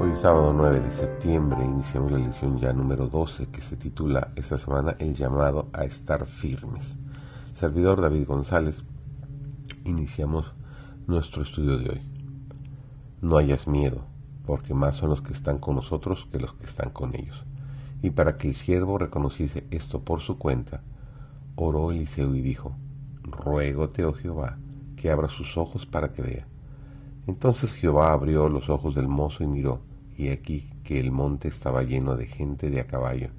Hoy sábado 9 de septiembre iniciamos la lección ya número 12 que se titula esta semana El llamado a estar firmes. Servidor David González, iniciamos nuestro estudio de hoy. No hayas miedo, porque más son los que están con nosotros que los que están con ellos. Y para que el siervo reconociese esto por su cuenta, oró Eliseo y dijo, Ruégote, oh Jehová, que abra sus ojos para que vea. Entonces Jehová abrió los ojos del mozo y miró, y aquí que el monte estaba lleno de gente de a caballo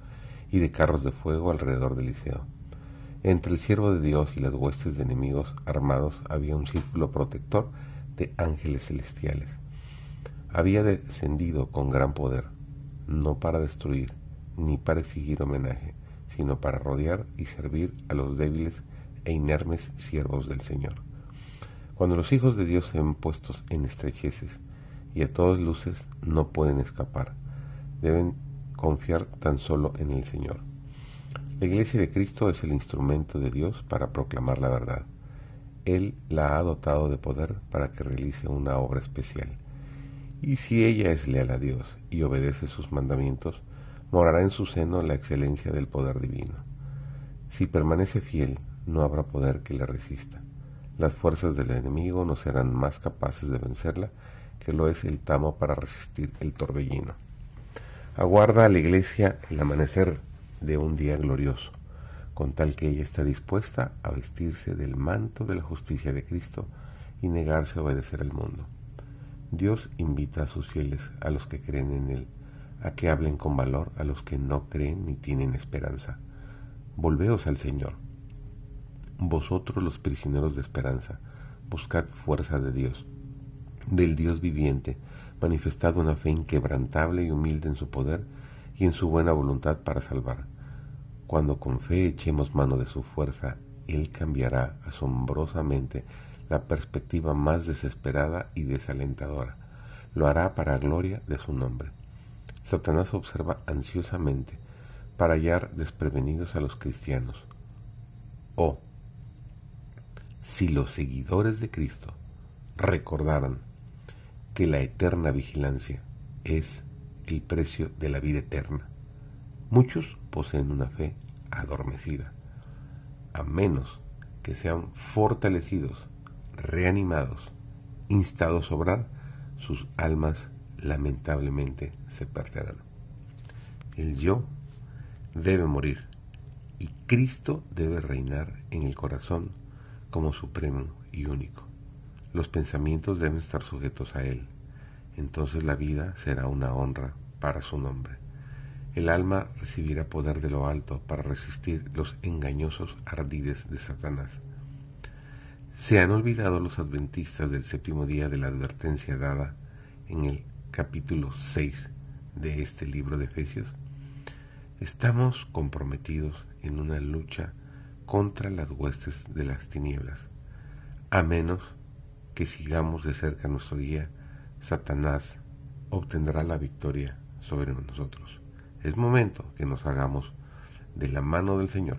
y de carros de fuego alrededor de Eliseo. Entre el siervo de Dios y las huestes de enemigos armados había un círculo protector de ángeles celestiales. Había descendido con gran poder, no para destruir, ni para exigir homenaje, sino para rodear y servir a los débiles e inermes siervos del Señor. Cuando los hijos de Dios se ven puestos en estrecheces y a todas luces no pueden escapar, deben confiar tan solo en el Señor. La iglesia de Cristo es el instrumento de Dios para proclamar la verdad. Él la ha dotado de poder para que realice una obra especial. Y si ella es leal a Dios y obedece sus mandamientos, morará en su seno la excelencia del poder divino. Si permanece fiel, no habrá poder que le resista. Las fuerzas del enemigo no serán más capaces de vencerla que lo es el tamo para resistir el torbellino. Aguarda a la iglesia el amanecer de un día glorioso, con tal que ella está dispuesta a vestirse del manto de la justicia de Cristo y negarse a obedecer al mundo. Dios invita a sus fieles, a los que creen en Él, a que hablen con valor a los que no creen ni tienen esperanza. Volveos al Señor. Vosotros los prisioneros de esperanza, buscad fuerza de Dios, del Dios viviente, manifestad una fe inquebrantable y humilde en su poder y en su buena voluntad para salvar. Cuando con fe echemos mano de su fuerza, Él cambiará asombrosamente la perspectiva más desesperada y desalentadora. Lo hará para gloria de su nombre. Satanás observa ansiosamente para hallar desprevenidos a los cristianos. Oh, si los seguidores de Cristo recordaran que la eterna vigilancia es el precio de la vida eterna. Muchos poseen una fe adormecida, a menos que sean fortalecidos, reanimados, instados a obrar, sus almas lamentablemente se perderán. El yo debe morir y Cristo debe reinar en el corazón como supremo y único. Los pensamientos deben estar sujetos a Él entonces la vida será una honra para su nombre. El alma recibirá poder de lo alto para resistir los engañosos ardides de Satanás. ¿Se han olvidado los adventistas del séptimo día de la advertencia dada en el capítulo 6 de este libro de Efesios? Estamos comprometidos en una lucha contra las huestes de las tinieblas, a menos que sigamos de cerca nuestro guía Satanás obtendrá la victoria sobre nosotros. Es momento que nos hagamos de la mano del Señor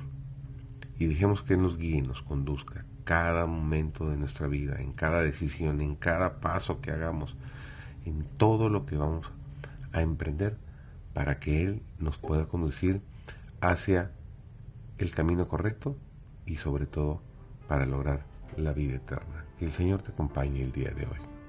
y dejemos que nos guíe nos conduzca cada momento de nuestra vida, en cada decisión, en cada paso que hagamos, en todo lo que vamos a emprender para que Él nos pueda conducir hacia el camino correcto y sobre todo para lograr la vida eterna. Que el Señor te acompañe el día de hoy.